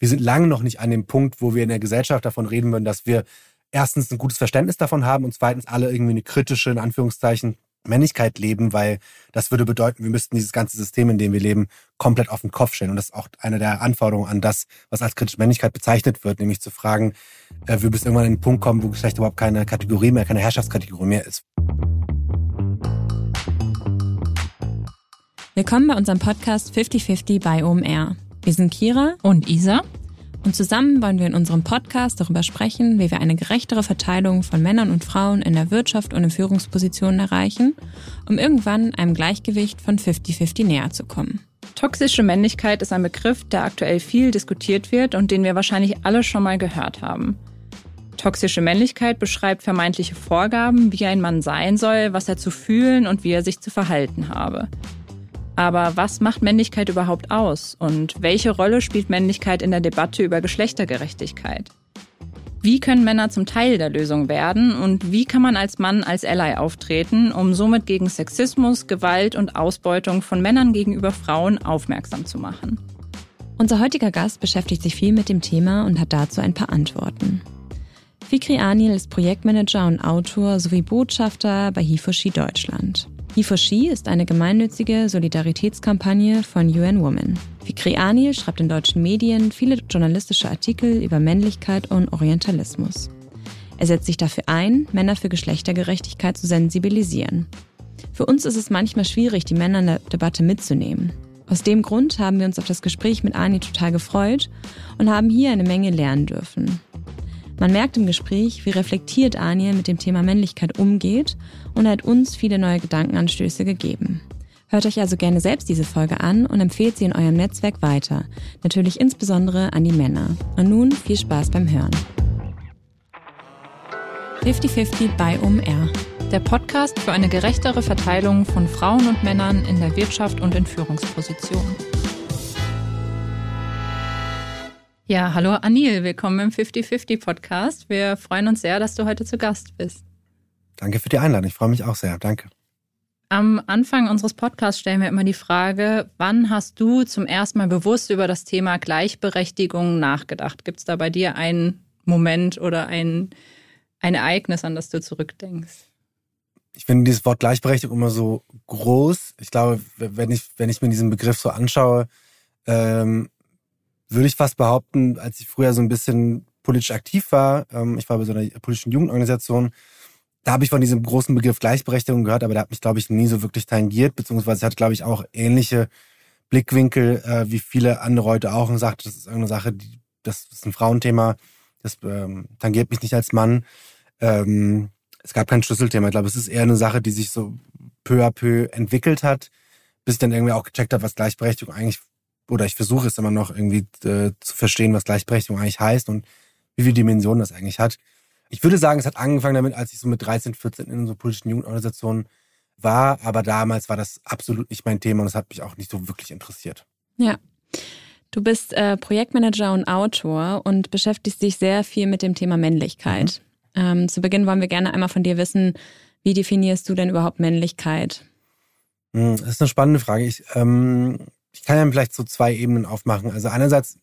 wir sind lange noch nicht an dem Punkt, wo wir in der Gesellschaft davon reden würden, dass wir erstens ein gutes Verständnis davon haben und zweitens alle irgendwie eine kritische, in Anführungszeichen, Männlichkeit leben, weil das würde bedeuten, wir müssten dieses ganze System, in dem wir leben, komplett auf den Kopf stellen. Und das ist auch eine der Anforderungen an das, was als kritische Männlichkeit bezeichnet wird, nämlich zu fragen, äh, wir müssen irgendwann an den Punkt kommen, wo Geschlecht überhaupt keine Kategorie mehr, keine Herrschaftskategorie mehr ist. Willkommen bei unserem Podcast 5050 bei OMR. Wir sind Kira und Isa und zusammen wollen wir in unserem Podcast darüber sprechen, wie wir eine gerechtere Verteilung von Männern und Frauen in der Wirtschaft und in Führungspositionen erreichen, um irgendwann einem Gleichgewicht von 50-50 näher zu kommen. Toxische Männlichkeit ist ein Begriff, der aktuell viel diskutiert wird und den wir wahrscheinlich alle schon mal gehört haben. Toxische Männlichkeit beschreibt vermeintliche Vorgaben, wie ein Mann sein soll, was er zu fühlen und wie er sich zu verhalten habe. Aber was macht Männlichkeit überhaupt aus? Und welche Rolle spielt Männlichkeit in der Debatte über Geschlechtergerechtigkeit? Wie können Männer zum Teil der Lösung werden und wie kann man als Mann als Ally auftreten, um somit gegen Sexismus, Gewalt und Ausbeutung von Männern gegenüber Frauen aufmerksam zu machen? Unser heutiger Gast beschäftigt sich viel mit dem Thema und hat dazu ein paar Antworten. Fikri Anil ist Projektmanager und Autor sowie Botschafter bei Hifoshi Deutschland. He4She ist eine gemeinnützige Solidaritätskampagne von UN Women. Fikri Anil schreibt in deutschen Medien viele journalistische Artikel über Männlichkeit und Orientalismus. Er setzt sich dafür ein, Männer für Geschlechtergerechtigkeit zu sensibilisieren. Für uns ist es manchmal schwierig, die Männer in der Debatte mitzunehmen. Aus dem Grund haben wir uns auf das Gespräch mit Ani total gefreut und haben hier eine Menge lernen dürfen. Man merkt im Gespräch, wie reflektiert Aniel mit dem Thema Männlichkeit umgeht und hat uns viele neue Gedankenanstöße gegeben. Hört euch also gerne selbst diese Folge an und empfehlt sie in eurem Netzwerk weiter. Natürlich insbesondere an die Männer. Und nun viel Spaß beim Hören. 50-50 bei OMR. Der Podcast für eine gerechtere Verteilung von Frauen und Männern in der Wirtschaft und in Führungspositionen. Ja, hallo Anil, willkommen im 50-50 Podcast. Wir freuen uns sehr, dass du heute zu Gast bist. Danke für die Einladung, ich freue mich auch sehr. Danke. Am Anfang unseres Podcasts stellen wir immer die Frage, wann hast du zum ersten Mal bewusst über das Thema Gleichberechtigung nachgedacht? Gibt es da bei dir einen Moment oder ein, ein Ereignis, an das du zurückdenkst? Ich finde dieses Wort Gleichberechtigung immer so groß. Ich glaube, wenn ich, wenn ich mir diesen Begriff so anschaue, ähm, würde ich fast behaupten, als ich früher so ein bisschen politisch aktiv war, ähm, ich war bei so einer politischen Jugendorganisation, da habe ich von diesem großen Begriff Gleichberechtigung gehört, aber der hat mich, glaube ich, nie so wirklich tangiert, beziehungsweise hat, glaube ich, auch ähnliche Blickwinkel äh, wie viele andere heute auch und sagt, das ist irgendeine Sache, die, das ist ein Frauenthema, das ähm, tangiert mich nicht als Mann. Ähm, es gab kein Schlüsselthema. Ich glaube, es ist eher eine Sache, die sich so peu à peu entwickelt hat, bis ich dann irgendwie auch gecheckt habe, was Gleichberechtigung eigentlich oder ich versuche es immer noch irgendwie äh, zu verstehen, was Gleichberechtigung eigentlich heißt und wie viele Dimensionen das eigentlich hat. Ich würde sagen, es hat angefangen damit, als ich so mit 13, 14 in so politischen Jugendorganisationen war, aber damals war das absolut nicht mein Thema und es hat mich auch nicht so wirklich interessiert. Ja. Du bist äh, Projektmanager und Autor und beschäftigst dich sehr viel mit dem Thema Männlichkeit. Mhm. Ähm, zu Beginn wollen wir gerne einmal von dir wissen, wie definierst du denn überhaupt Männlichkeit? Hm, das ist eine spannende Frage. Ich ähm, ich kann ja vielleicht so zwei Ebenen aufmachen. Also einerseits,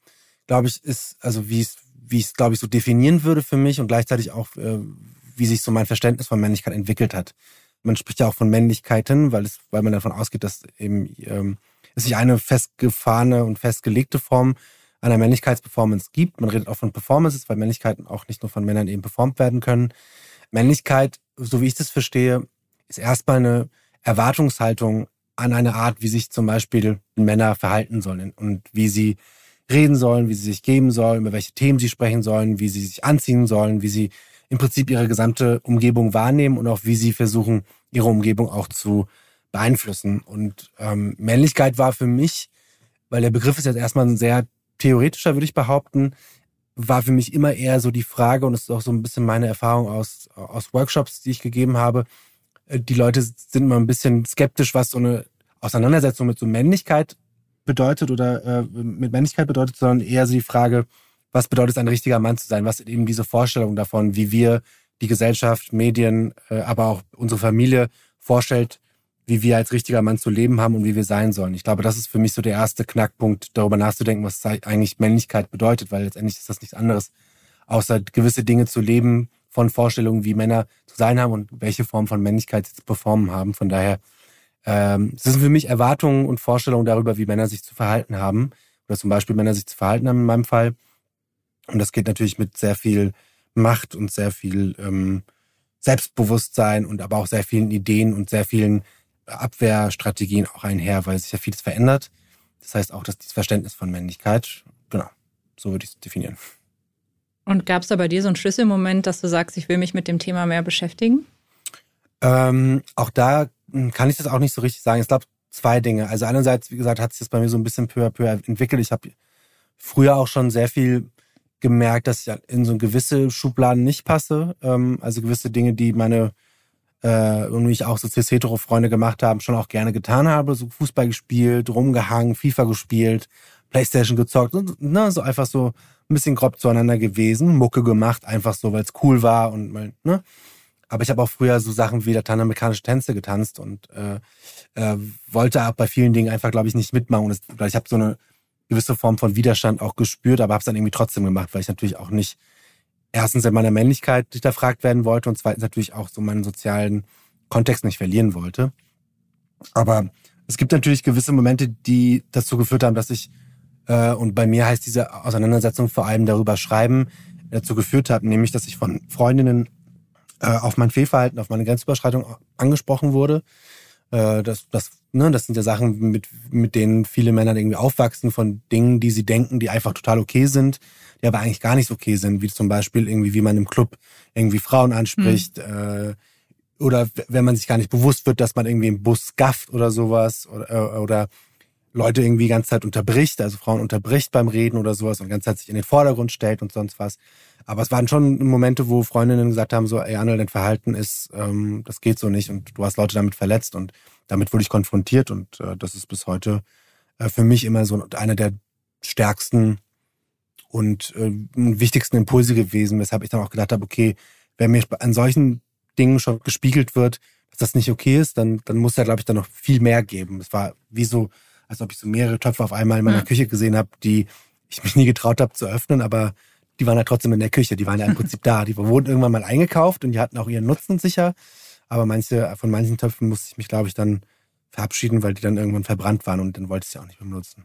glaube ich, ist, also wie es, wie ich es, glaube ich, so definieren würde für mich und gleichzeitig auch, äh, wie sich so mein Verständnis von Männlichkeit entwickelt hat. Man spricht ja auch von Männlichkeiten, weil es, weil man davon ausgeht, dass eben ähm, es sich eine festgefahrene und festgelegte Form einer Männlichkeitsperformance gibt. Man redet auch von Performances, weil Männlichkeiten auch nicht nur von Männern eben performt werden können. Männlichkeit, so wie ich das verstehe, ist erstmal eine Erwartungshaltung an eine Art, wie sich zum Beispiel Männer verhalten sollen und wie sie reden sollen, wie sie sich geben sollen, über welche Themen sie sprechen sollen, wie sie sich anziehen sollen, wie sie im Prinzip ihre gesamte Umgebung wahrnehmen und auch wie sie versuchen, ihre Umgebung auch zu beeinflussen. Und ähm, Männlichkeit war für mich, weil der Begriff ist jetzt erstmal ein sehr theoretischer, würde ich behaupten, war für mich immer eher so die Frage, und es ist auch so ein bisschen meine Erfahrung aus, aus Workshops, die ich gegeben habe, äh, die Leute sind immer ein bisschen skeptisch, was so eine Auseinandersetzung mit so Männlichkeit bedeutet oder äh, mit Männlichkeit bedeutet, sondern eher so die Frage, was bedeutet es, ein richtiger Mann zu sein? Was eben diese Vorstellung davon, wie wir die Gesellschaft, Medien, äh, aber auch unsere Familie vorstellt, wie wir als richtiger Mann zu leben haben und wie wir sein sollen. Ich glaube, das ist für mich so der erste Knackpunkt, darüber nachzudenken, was eigentlich Männlichkeit bedeutet, weil letztendlich ist das nichts anderes, außer gewisse Dinge zu leben von Vorstellungen, wie Männer zu sein haben und welche Form von Männlichkeit sie zu performen haben. Von daher, ähm, es sind für mich Erwartungen und Vorstellungen darüber, wie Männer sich zu verhalten haben. Oder zum Beispiel Männer sich zu verhalten haben in meinem Fall. Und das geht natürlich mit sehr viel Macht und sehr viel ähm, Selbstbewusstsein und aber auch sehr vielen Ideen und sehr vielen Abwehrstrategien auch einher, weil sich ja vieles verändert. Das heißt auch, dass dieses Verständnis von Männlichkeit, genau, so würde ich es definieren. Und gab es da bei dir so einen Schlüsselmoment, dass du sagst, ich will mich mit dem Thema mehr beschäftigen? Ähm, auch da hm, kann ich das auch nicht so richtig sagen. Ich glaube, zwei Dinge. Also einerseits, wie gesagt, hat sich das bei mir so ein bisschen peu à peu entwickelt. Ich habe früher auch schon sehr viel gemerkt, dass ich in so gewisse Schubladen nicht passe. Ähm, also gewisse Dinge, die meine äh, und ich auch so cis-hetero-Freunde gemacht haben, schon auch gerne getan habe. So Fußball gespielt, rumgehangen, FIFA gespielt, Playstation gezockt und ne, so einfach so ein bisschen grob zueinander gewesen, Mucke gemacht, einfach so, weil es cool war und mal, ne? Aber ich habe auch früher so Sachen wie lateinamerikanische Tänze getanzt und äh, äh, wollte auch bei vielen Dingen einfach, glaube ich, nicht mitmachen. Und das, ich habe so eine gewisse Form von Widerstand auch gespürt, aber habe es dann irgendwie trotzdem gemacht, weil ich natürlich auch nicht erstens in meiner Männlichkeit hinterfragt werden wollte und zweitens natürlich auch so meinen sozialen Kontext nicht verlieren wollte. Aber es gibt natürlich gewisse Momente, die dazu geführt haben, dass ich, äh, und bei mir heißt diese Auseinandersetzung vor allem darüber schreiben, dazu geführt hat, nämlich, dass ich von Freundinnen äh, auf mein Fehlverhalten, auf meine Grenzüberschreitung angesprochen wurde. Äh, das, das, ne, das sind ja Sachen, mit, mit denen viele Männer irgendwie aufwachsen, von Dingen, die sie denken, die einfach total okay sind die aber eigentlich gar nicht so okay sind, wie zum Beispiel irgendwie, wie man im Club irgendwie Frauen anspricht, mhm. äh, oder wenn man sich gar nicht bewusst wird, dass man irgendwie im Bus gafft oder sowas, oder, äh, oder Leute irgendwie die ganze Zeit unterbricht, also Frauen unterbricht beim Reden oder sowas und die ganze Zeit sich in den Vordergrund stellt und sonst was. Aber es waren schon Momente, wo Freundinnen gesagt haben, so, ey Arnold, dein Verhalten ist, ähm, das geht so nicht und du hast Leute damit verletzt und damit wurde ich konfrontiert und äh, das ist bis heute äh, für mich immer so einer der stärksten und äh, wichtigsten Impulse gewesen, weshalb ich dann auch gedacht habe, okay, wenn mir an solchen Dingen schon gespiegelt wird, dass das nicht okay ist, dann, dann muss da, glaube ich, dann noch viel mehr geben. Es war wie so, als ob ich so mehrere Töpfe auf einmal in meiner ja. Küche gesehen habe, die ich mich nie getraut habe zu öffnen, aber die waren ja trotzdem in der Küche, die waren ja im Prinzip da. Die wurden irgendwann mal eingekauft und die hatten auch ihren Nutzen sicher. Aber manche, von manchen Töpfen musste ich mich, glaube ich, dann verabschieden, weil die dann irgendwann verbrannt waren und dann wollte ich sie auch nicht mehr benutzen.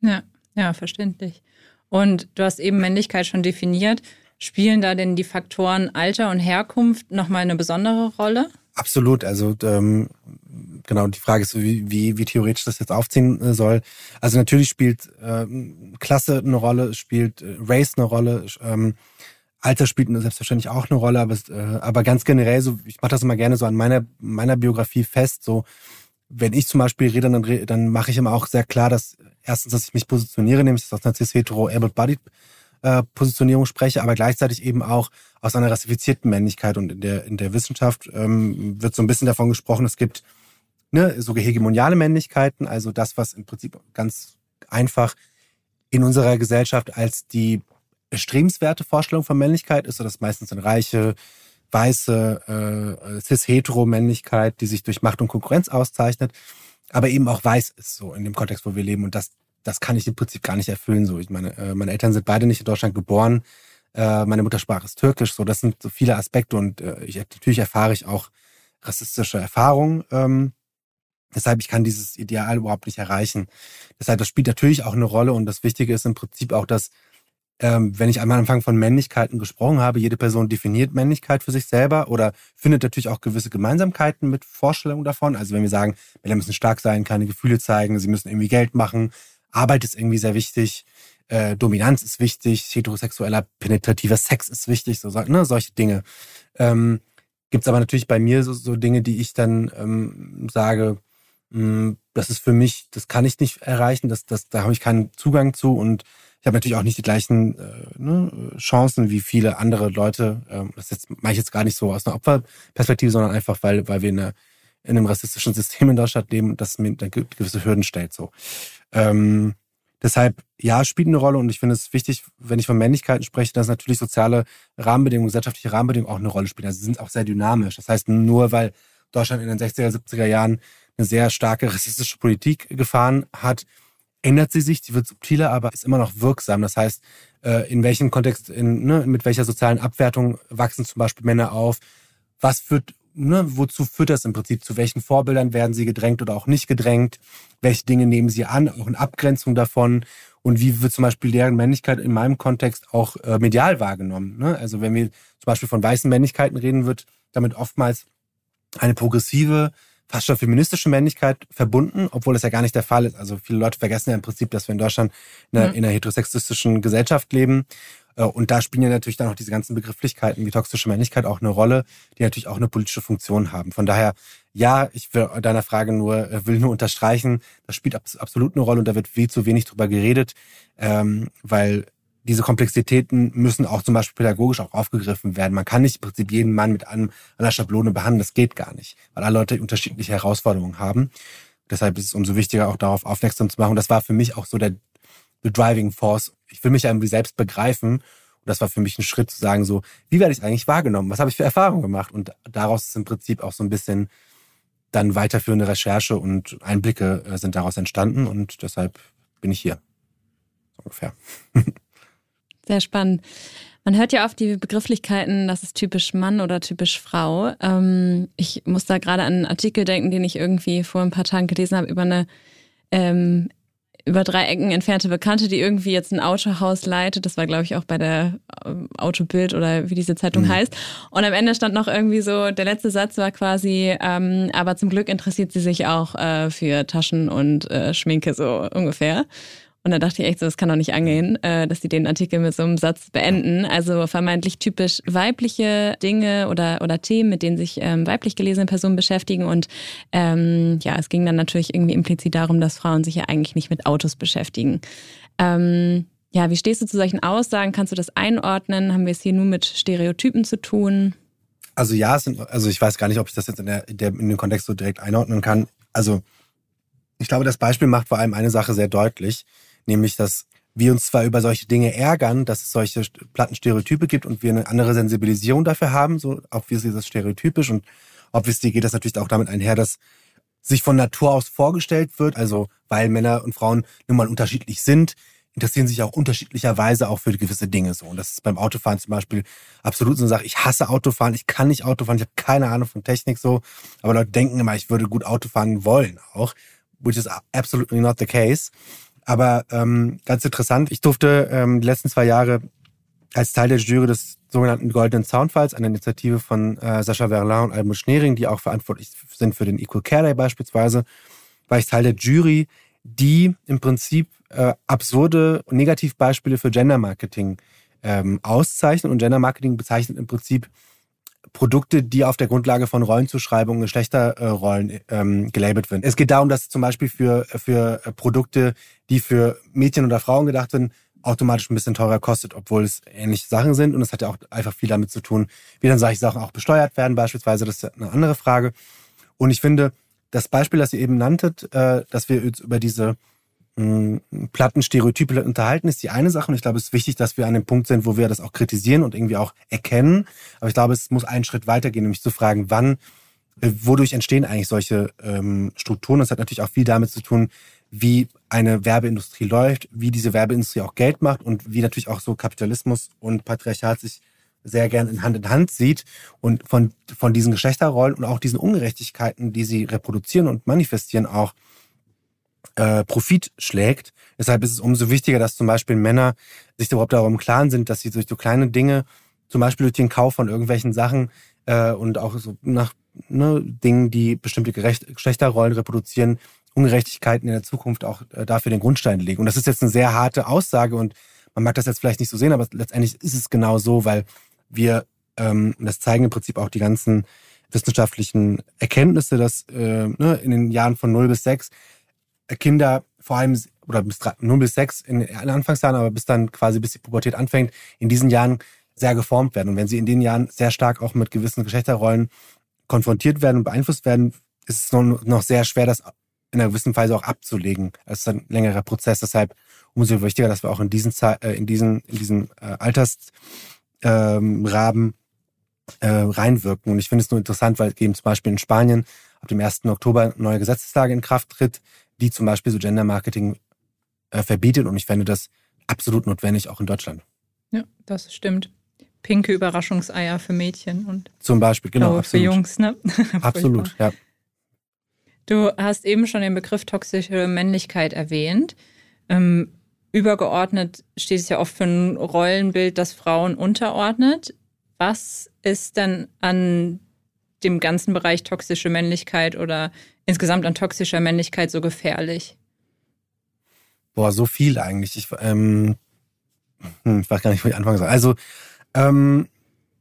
Ja, ja, verständlich. Und du hast eben Männlichkeit schon definiert. Spielen da denn die Faktoren Alter und Herkunft nochmal eine besondere Rolle? Absolut. Also ähm, genau, die Frage ist, wie, wie, wie theoretisch das jetzt aufziehen äh, soll. Also natürlich spielt äh, Klasse eine Rolle, spielt äh, Race eine Rolle, ähm, Alter spielt selbstverständlich auch eine Rolle, aber, äh, aber ganz generell, so ich mache das immer gerne so an meiner, meiner Biografie fest, so wenn ich zum Beispiel rede, dann, dann mache ich immer auch sehr klar, dass erstens, dass ich mich positioniere, nämlich aus einer cis-hetero able-bodied äh, spreche, aber gleichzeitig eben auch aus einer rassifizierten Männlichkeit. Und in der, in der Wissenschaft ähm, wird so ein bisschen davon gesprochen, es gibt ne, so hegemoniale Männlichkeiten, also das, was im Prinzip ganz einfach in unserer Gesellschaft als die erstrebenswerte Vorstellung von Männlichkeit ist, so dass meistens eine reiche, weiße, äh, cis-hetero-Männlichkeit, die sich durch Macht und Konkurrenz auszeichnet aber eben auch weiß ist, so in dem Kontext, wo wir leben. Und das, das kann ich im Prinzip gar nicht erfüllen. So, ich meine, äh, meine Eltern sind beide nicht in Deutschland geboren. Äh, meine Muttersprache ist Türkisch. So, das sind so viele Aspekte und äh, ich, natürlich erfahre ich auch rassistische Erfahrungen. Ähm, deshalb ich kann dieses Ideal überhaupt nicht erreichen. Deshalb das spielt natürlich auch eine Rolle und das Wichtige ist im Prinzip auch, dass ähm, wenn ich am Anfang von Männlichkeiten gesprochen habe, jede Person definiert Männlichkeit für sich selber oder findet natürlich auch gewisse Gemeinsamkeiten mit Vorstellungen davon. Also wenn wir sagen, Männer müssen stark sein, keine Gefühle zeigen, sie müssen irgendwie Geld machen, Arbeit ist irgendwie sehr wichtig, äh, Dominanz ist wichtig, heterosexueller penetrativer Sex ist wichtig, so ne, solche Dinge. Ähm, Gibt es aber natürlich bei mir so, so Dinge, die ich dann ähm, sage, das ist für mich, das kann ich nicht erreichen, das, das, da habe ich keinen Zugang zu und ich habe natürlich auch nicht die gleichen äh, ne, Chancen wie viele andere Leute. Ähm, das jetzt mache ich jetzt gar nicht so aus einer Opferperspektive, sondern einfach, weil, weil wir in, einer, in einem rassistischen System in Deutschland leben, das mir gewisse Hürden stellt. So. Ähm, deshalb, ja, spielt eine Rolle und ich finde es wichtig, wenn ich von Männlichkeiten spreche, dass natürlich soziale Rahmenbedingungen, gesellschaftliche Rahmenbedingungen auch eine Rolle spielen. Also sie sind auch sehr dynamisch. Das heißt, nur weil Deutschland in den 60er, 70er Jahren eine sehr starke rassistische Politik gefahren hat, ändert sie sich, sie wird subtiler, aber ist immer noch wirksam. Das heißt, äh, in welchem Kontext, in, ne, mit welcher sozialen Abwertung wachsen zum Beispiel Männer auf? Was führt, ne, wozu führt das im Prinzip? Zu welchen Vorbildern werden sie gedrängt oder auch nicht gedrängt? Welche Dinge nehmen sie an, auch in Abgrenzung davon? Und wie wird zum Beispiel deren Männlichkeit in meinem Kontext auch äh, medial wahrgenommen? Ne? Also wenn wir zum Beispiel von weißen Männlichkeiten reden, wird damit oftmals eine progressive, fast schon feministische Männlichkeit verbunden, obwohl das ja gar nicht der Fall ist. Also viele Leute vergessen ja im Prinzip, dass wir in Deutschland in einer, mhm. in einer heterosexistischen Gesellschaft leben. Äh, und da spielen ja natürlich dann auch diese ganzen Begrifflichkeiten wie toxische Männlichkeit auch eine Rolle, die natürlich auch eine politische Funktion haben. Von daher, ja, ich will deiner Frage nur, äh, will nur unterstreichen, das spielt absolut eine Rolle und da wird viel zu wenig drüber geredet, ähm, weil diese Komplexitäten müssen auch zum Beispiel pädagogisch auch aufgegriffen werden. Man kann nicht im Prinzip jeden Mann mit einem, einer Schablone behandeln. Das geht gar nicht, weil alle Leute unterschiedliche Herausforderungen haben. Deshalb ist es umso wichtiger, auch darauf aufmerksam zu machen. Das war für mich auch so der, der Driving Force. Ich will mich irgendwie selbst begreifen. Und das war für mich ein Schritt zu sagen, so, wie werde ich eigentlich wahrgenommen? Was habe ich für Erfahrungen gemacht? Und daraus ist im Prinzip auch so ein bisschen dann weiterführende Recherche und Einblicke äh, sind daraus entstanden. Und deshalb bin ich hier. So ungefähr. Sehr spannend. Man hört ja oft die Begrifflichkeiten, das ist typisch Mann oder typisch Frau. Ähm, ich muss da gerade an einen Artikel denken, den ich irgendwie vor ein paar Tagen gelesen habe über eine ähm, über drei Ecken entfernte Bekannte, die irgendwie jetzt ein Autohaus leitet. Das war, glaube ich, auch bei der ähm, Autobild oder wie diese Zeitung mhm. heißt. Und am Ende stand noch irgendwie so, der letzte Satz war quasi, ähm, aber zum Glück interessiert sie sich auch äh, für Taschen und äh, Schminke so ungefähr. Und da dachte ich echt so, das kann doch nicht angehen, äh, dass die den Artikel mit so einem Satz beenden. Also vermeintlich typisch weibliche Dinge oder, oder Themen, mit denen sich ähm, weiblich gelesene Personen beschäftigen. Und ähm, ja, es ging dann natürlich irgendwie implizit darum, dass Frauen sich ja eigentlich nicht mit Autos beschäftigen. Ähm, ja, wie stehst du zu solchen Aussagen? Kannst du das einordnen? Haben wir es hier nur mit Stereotypen zu tun? Also ja, sind, also ich weiß gar nicht, ob ich das jetzt in, der, in, den Kontext so direkt einordnen kann. Also ich glaube, das Beispiel macht vor allem eine Sache sehr deutlich nämlich dass wir uns zwar über solche Dinge ärgern, dass es solche Plattenstereotype gibt und wir eine andere Sensibilisierung dafür haben, so obviously ist das stereotypisch und obviously geht das natürlich auch damit einher, dass sich von Natur aus vorgestellt wird, also weil Männer und Frauen nun mal unterschiedlich sind, interessieren sich auch unterschiedlicherweise auch für gewisse Dinge so. Und das ist beim Autofahren zum Beispiel absolut so eine Sache. Ich hasse Autofahren, ich kann nicht Autofahren, ich habe keine Ahnung von Technik so. Aber Leute denken immer, ich würde gut Autofahren wollen auch, which is absolutely not the case. Aber ähm, ganz interessant, ich durfte ähm, die letzten zwei Jahre als Teil der Jury des sogenannten Goldenen Soundfalls, eine Initiative von äh, Sascha Verlin und Almut Schnering, die auch verantwortlich sind für den Equal Care Day beispielsweise, war ich Teil der Jury, die im Prinzip äh, absurde Negativbeispiele für Gender Marketing ähm, auszeichnen. Und Gender Marketing bezeichnet im Prinzip Produkte, die auf der Grundlage von Rollenzuschreibungen, Geschlechterrollen ähm, gelabelt werden. Es geht darum, dass zum Beispiel für, für Produkte, die für Mädchen oder Frauen gedacht sind, automatisch ein bisschen teurer kostet, obwohl es ähnliche Sachen sind. Und es hat ja auch einfach viel damit zu tun, wie dann solche Sachen auch besteuert werden, beispielsweise. Das ist eine andere Frage. Und ich finde, das Beispiel, das ihr eben nanntet, äh, dass wir jetzt über diese Plattenstereotype unterhalten, ist die eine Sache. Und ich glaube, es ist wichtig, dass wir an dem Punkt sind, wo wir das auch kritisieren und irgendwie auch erkennen. Aber ich glaube, es muss einen Schritt weitergehen, nämlich zu fragen, wann, äh, wodurch entstehen eigentlich solche ähm, Strukturen. Das hat natürlich auch viel damit zu tun, wie eine Werbeindustrie läuft, wie diese Werbeindustrie auch Geld macht und wie natürlich auch so Kapitalismus und Patriarchat sich sehr gern in Hand in Hand sieht und von, von diesen Geschlechterrollen und auch diesen Ungerechtigkeiten, die sie reproduzieren und manifestieren, auch äh, Profit schlägt. Deshalb ist es umso wichtiger, dass zum Beispiel Männer sich überhaupt darüber im Klaren sind, dass sie durch so kleine Dinge, zum Beispiel durch den Kauf von irgendwelchen Sachen äh, und auch so nach ne, Dingen, die bestimmte Gerecht Geschlechterrollen reproduzieren, Ungerechtigkeiten in der Zukunft auch äh, dafür den Grundstein legen. Und das ist jetzt eine sehr harte Aussage und man mag das jetzt vielleicht nicht so sehen, aber letztendlich ist es genau so, weil wir, ähm, das zeigen im Prinzip auch die ganzen wissenschaftlichen Erkenntnisse, dass äh, ne, in den Jahren von 0 bis 6 Kinder vor allem oder bis 0 bis 6 in den Anfangsjahren, aber bis dann quasi bis die Pubertät anfängt, in diesen Jahren sehr geformt werden. Und wenn sie in den Jahren sehr stark auch mit gewissen Geschlechterrollen konfrontiert werden und beeinflusst werden, ist es noch sehr schwer, das in einer gewissen Weise auch abzulegen. Es ist ein längerer Prozess. Deshalb umso wichtiger, dass wir auch in diesen, äh, in diesen, in diesen äh, Altersrahmen ähm, äh, reinwirken. Und ich finde es nur interessant, weil eben zum Beispiel in Spanien ab dem 1. Oktober neue Gesetzeslage in Kraft tritt, die zum Beispiel so Gender Marketing äh, verbietet. Und ich fände das absolut notwendig, auch in Deutschland. Ja, das stimmt. Pinke Überraschungseier für Mädchen und zum Beispiel, genau. Für Jungs, ne? absolut, ja. Du hast eben schon den Begriff toxische Männlichkeit erwähnt. Ähm, übergeordnet steht es ja oft für ein Rollenbild, das Frauen unterordnet. Was ist denn an dem ganzen Bereich toxische Männlichkeit oder insgesamt an toxischer Männlichkeit so gefährlich? Boah, so viel eigentlich. Ich, ähm, hm, ich weiß gar nicht, wo ich anfangen soll. Also, ähm,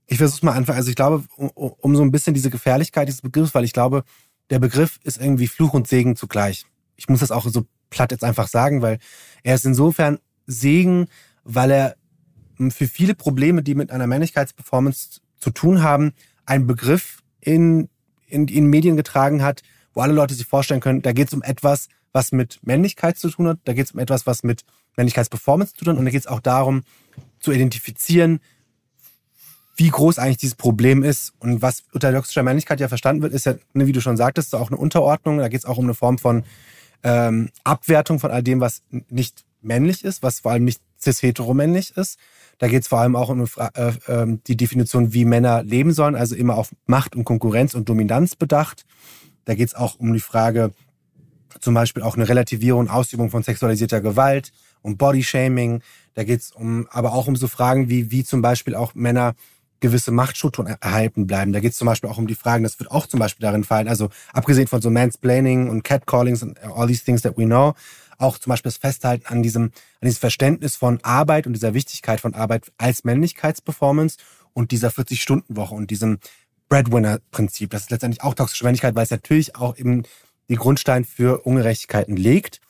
ich versuche mal anfangen. Also ich glaube, um, um, so ein bisschen diese Gefährlichkeit dieses Begriffs, weil ich glaube, der Begriff ist irgendwie Fluch und Segen zugleich. Ich muss das auch so platt jetzt einfach sagen, weil er ist insofern Segen, weil er für viele Probleme, die mit einer Männlichkeitsperformance zu tun haben, einen Begriff in, in, in Medien getragen hat, wo alle Leute sich vorstellen können, da geht es um etwas, was mit Männlichkeit zu tun hat, da geht es um etwas, was mit Männlichkeitsperformance zu tun hat und da geht es auch darum, zu identifizieren, wie groß eigentlich dieses Problem ist. Und was unter toxischer Männlichkeit ja verstanden wird, ist ja, ne, wie du schon sagtest, auch eine Unterordnung. Da geht es auch um eine Form von ähm, Abwertung von all dem, was nicht männlich ist, was vor allem nicht cis-heteromännlich ist. Da geht es vor allem auch um äh, äh, die Definition, wie Männer leben sollen, also immer auf Macht und Konkurrenz und Dominanz bedacht. Da geht es auch um die Frage, zum Beispiel auch eine Relativierung Ausübung von sexualisierter Gewalt, um Bodyshaming. Da geht es um, aber auch um so Fragen wie, wie zum Beispiel auch Männer gewisse Machtstrukturen erhalten bleiben. Da geht es zum Beispiel auch um die Fragen, das wird auch zum Beispiel darin fallen, also abgesehen von so Mansplaining und Catcallings und all these things that we know, auch zum Beispiel das Festhalten an diesem, an diesem Verständnis von Arbeit und dieser Wichtigkeit von Arbeit als Männlichkeitsperformance und dieser 40-Stunden-Woche und diesem Breadwinner-Prinzip. Das ist letztendlich auch toxische Männlichkeit, weil es natürlich auch eben die Grundstein für Ungerechtigkeiten legt.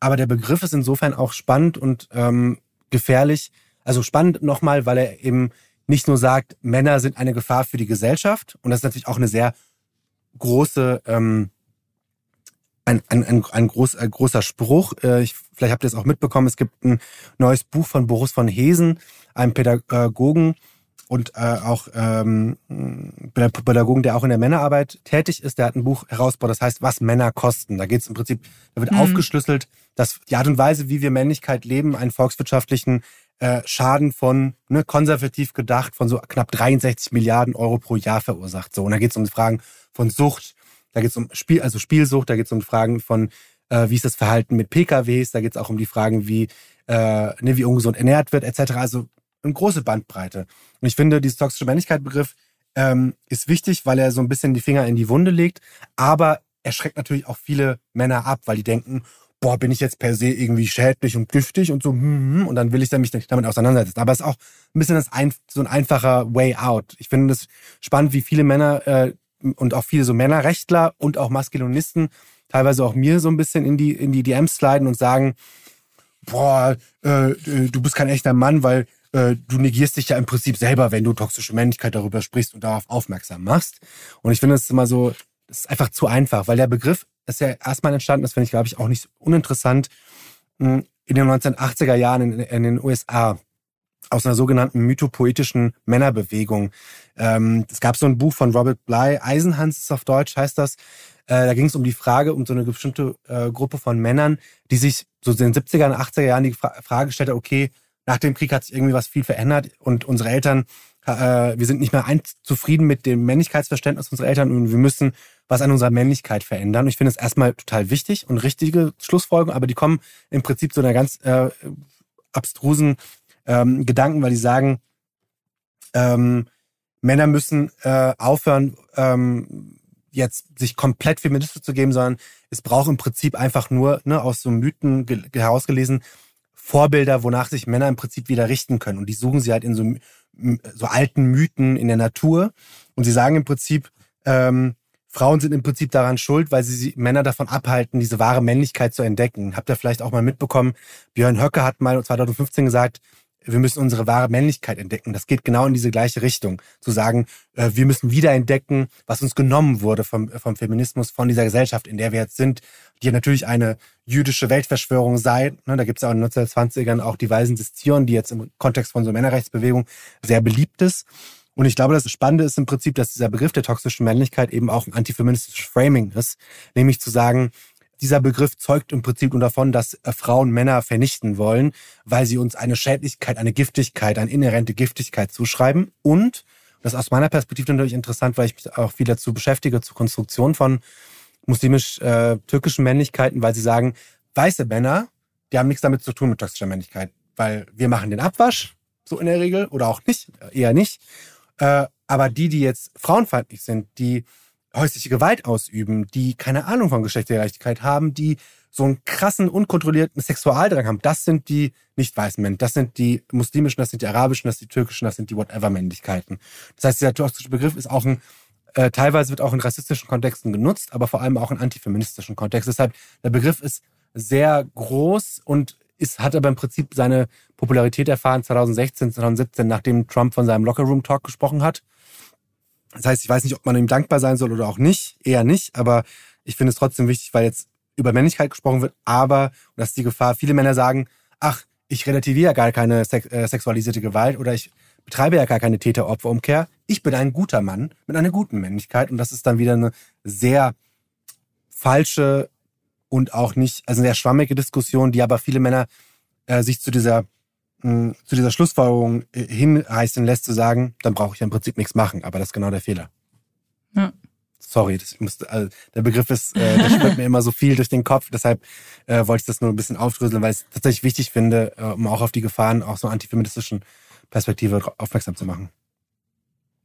Aber der Begriff ist insofern auch spannend und ähm, gefährlich. Also spannend nochmal, weil er eben nicht nur sagt, Männer sind eine Gefahr für die Gesellschaft. Und das ist natürlich auch eine sehr große, ähm, ein, ein, ein, ein, groß, ein großer Spruch. Äh, ich, vielleicht habt ihr es auch mitbekommen. Es gibt ein neues Buch von Boris von Hesen, einem Pädagogen und äh, auch ähm, Pädagogen, der auch in der Männerarbeit tätig ist. Der hat ein Buch herausgebracht, das heißt, was Männer kosten. Da geht es im Prinzip, da wird mhm. aufgeschlüsselt, dass die Art und Weise, wie wir Männlichkeit leben, einen volkswirtschaftlichen äh, Schaden von, ne, konservativ gedacht, von so knapp 63 Milliarden Euro pro Jahr verursacht. So, und da geht es um Fragen von Sucht, da geht es um Spiel, also Spielsucht, da geht es um Fragen von, äh, wie ist das Verhalten mit PKWs, da geht es auch um die Fragen, wie, äh, ne, wie ungesund ernährt wird, etc. Also eine große Bandbreite. Und ich finde, dieses toxische Männlichkeit-Begriff ähm, ist wichtig, weil er so ein bisschen die Finger in die Wunde legt, aber er schreckt natürlich auch viele Männer ab, weil die denken, boah, bin ich jetzt per se irgendwie schädlich und giftig und so, hm, hm, hm und dann will ich mich damit auseinandersetzen. Aber es ist auch ein bisschen das ein, so ein einfacher Way out. Ich finde es spannend, wie viele Männer äh, und auch viele so Männerrechtler und auch Maskulinisten teilweise auch mir so ein bisschen in die, in die DMs sliden und sagen, boah, äh, du bist kein echter Mann, weil äh, du negierst dich ja im Prinzip selber, wenn du toxische Männlichkeit darüber sprichst und darauf aufmerksam machst. Und ich finde, es ist immer so, das ist einfach zu einfach, weil der Begriff ist ja erstmal entstanden, das finde ich, glaube ich, auch nicht uninteressant, hm, in den 1980er Jahren in, in den USA aus einer sogenannten mythopoetischen Männerbewegung. Ähm, es gab so ein Buch von Robert Bly, Eisenhans ist auf Deutsch, heißt das. Äh, da ging es um die Frage, um so eine bestimmte äh, Gruppe von Männern, die sich so in den 70er und 80er Jahren die Fra Frage stellte, okay, nach dem Krieg hat sich irgendwie was viel verändert und unsere Eltern, äh, wir sind nicht mehr zufrieden mit dem Männlichkeitsverständnis unserer Eltern und wir müssen was an unserer Männlichkeit verändern. Und ich finde es erstmal total wichtig und richtige Schlussfolgerungen, aber die kommen im Prinzip zu einer ganz äh, abstrusen ähm, Gedanken, weil die sagen, ähm, Männer müssen äh, aufhören, ähm, jetzt sich komplett feministisch zu geben, sondern es braucht im Prinzip einfach nur, ne, aus so Mythen herausgelesen, Vorbilder, wonach sich Männer im Prinzip wieder richten können. Und die suchen sie halt in so, so alten Mythen in der Natur. Und sie sagen im Prinzip, ähm, Frauen sind im Prinzip daran schuld, weil sie Männer davon abhalten, diese wahre Männlichkeit zu entdecken. Habt ihr vielleicht auch mal mitbekommen, Björn Höcke hat mal 2015 gesagt, wir müssen unsere wahre Männlichkeit entdecken. Das geht genau in diese gleiche Richtung. Zu sagen, äh, wir müssen wieder entdecken, was uns genommen wurde vom, vom Feminismus, von dieser Gesellschaft, in der wir jetzt sind, die natürlich eine jüdische Weltverschwörung sei. Ne, da gibt es auch in den 1920ern auch die Weisen des Zion, die jetzt im Kontext von so Männerrechtsbewegung sehr beliebt ist. Und ich glaube, das Spannende ist im Prinzip, dass dieser Begriff der toxischen Männlichkeit eben auch ein antifeministisches Framing ist. Nämlich zu sagen, dieser Begriff zeugt im Prinzip nur davon, dass äh, Frauen Männer vernichten wollen, weil sie uns eine Schädlichkeit, eine Giftigkeit, eine inhärente Giftigkeit zuschreiben. Und, das ist aus meiner Perspektive natürlich interessant, weil ich mich auch viel dazu beschäftige, zur Konstruktion von muslimisch-türkischen äh, Männlichkeiten, weil sie sagen, weiße Männer, die haben nichts damit zu tun mit toxischer Männlichkeit, weil wir machen den Abwasch, so in der Regel, oder auch nicht, eher nicht. Äh, aber die, die jetzt frauenfeindlich sind, die häusliche Gewalt ausüben, die keine Ahnung von Geschlechtergerechtigkeit haben, die so einen krassen, unkontrollierten Sexualdrang haben, das sind die nicht weißen Männer. Das sind die muslimischen, das sind die arabischen, das sind die türkischen, das sind die whatever-Männlichkeiten. Das heißt, dieser toxische Begriff ist auch ein, äh, teilweise wird auch in rassistischen Kontexten genutzt, aber vor allem auch in antifeministischen Kontexten. Deshalb, der Begriff ist sehr groß und ist, hat aber im Prinzip seine Popularität erfahren 2016, 2017, nachdem Trump von seinem Lockerroom Talk gesprochen hat. Das heißt, ich weiß nicht, ob man ihm dankbar sein soll oder auch nicht, eher nicht, aber ich finde es trotzdem wichtig, weil jetzt über Männlichkeit gesprochen wird, aber, und das ist die Gefahr, viele Männer sagen, ach, ich relativiere ja gar keine sex äh, sexualisierte Gewalt oder ich betreibe ja gar keine Täter-Opfer-Umkehr. Ich bin ein guter Mann mit einer guten Männlichkeit. Und das ist dann wieder eine sehr falsche und auch nicht, also eine sehr schwammige Diskussion, die aber viele Männer äh, sich zu dieser zu dieser Schlussfolgerung äh, hinreißen lässt, zu sagen, dann brauche ich im Prinzip nichts machen. Aber das ist genau der Fehler. Ja. Sorry, das musste, also der Begriff ist, äh, der spürt mir immer so viel durch den Kopf. Deshalb äh, wollte ich das nur ein bisschen aufdröseln, weil ich es tatsächlich wichtig finde, äh, um auch auf die Gefahren auch so antifeministischen Perspektive aufmerksam zu machen.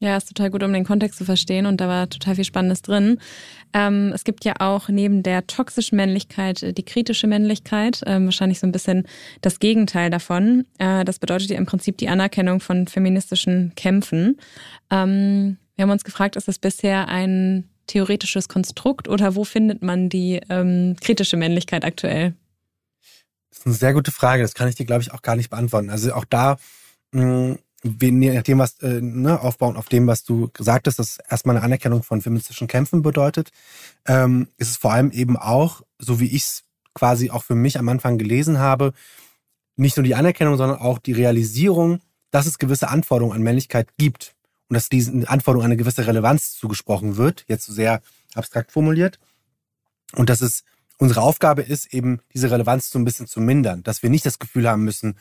Ja, ist total gut, um den Kontext zu verstehen und da war total viel Spannendes drin. Ähm, es gibt ja auch neben der toxischen Männlichkeit äh, die kritische Männlichkeit, ähm, wahrscheinlich so ein bisschen das Gegenteil davon. Äh, das bedeutet ja im Prinzip die Anerkennung von feministischen Kämpfen. Ähm, wir haben uns gefragt, ist das bisher ein theoretisches Konstrukt oder wo findet man die ähm, kritische Männlichkeit aktuell? Das ist eine sehr gute Frage. Das kann ich dir, glaube ich, auch gar nicht beantworten. Also auch da mh, je nachdem, was, äh, ne, aufbauen auf dem, was du gesagt hast, dass erstmal eine Anerkennung von feministischen Kämpfen bedeutet, ähm, ist es vor allem eben auch, so wie ich es quasi auch für mich am Anfang gelesen habe, nicht nur die Anerkennung, sondern auch die Realisierung, dass es gewisse Anforderungen an Männlichkeit gibt und dass diesen Anforderungen eine gewisse Relevanz zugesprochen wird, jetzt so sehr abstrakt formuliert, und dass es unsere Aufgabe ist, eben diese Relevanz so ein bisschen zu mindern, dass wir nicht das Gefühl haben müssen,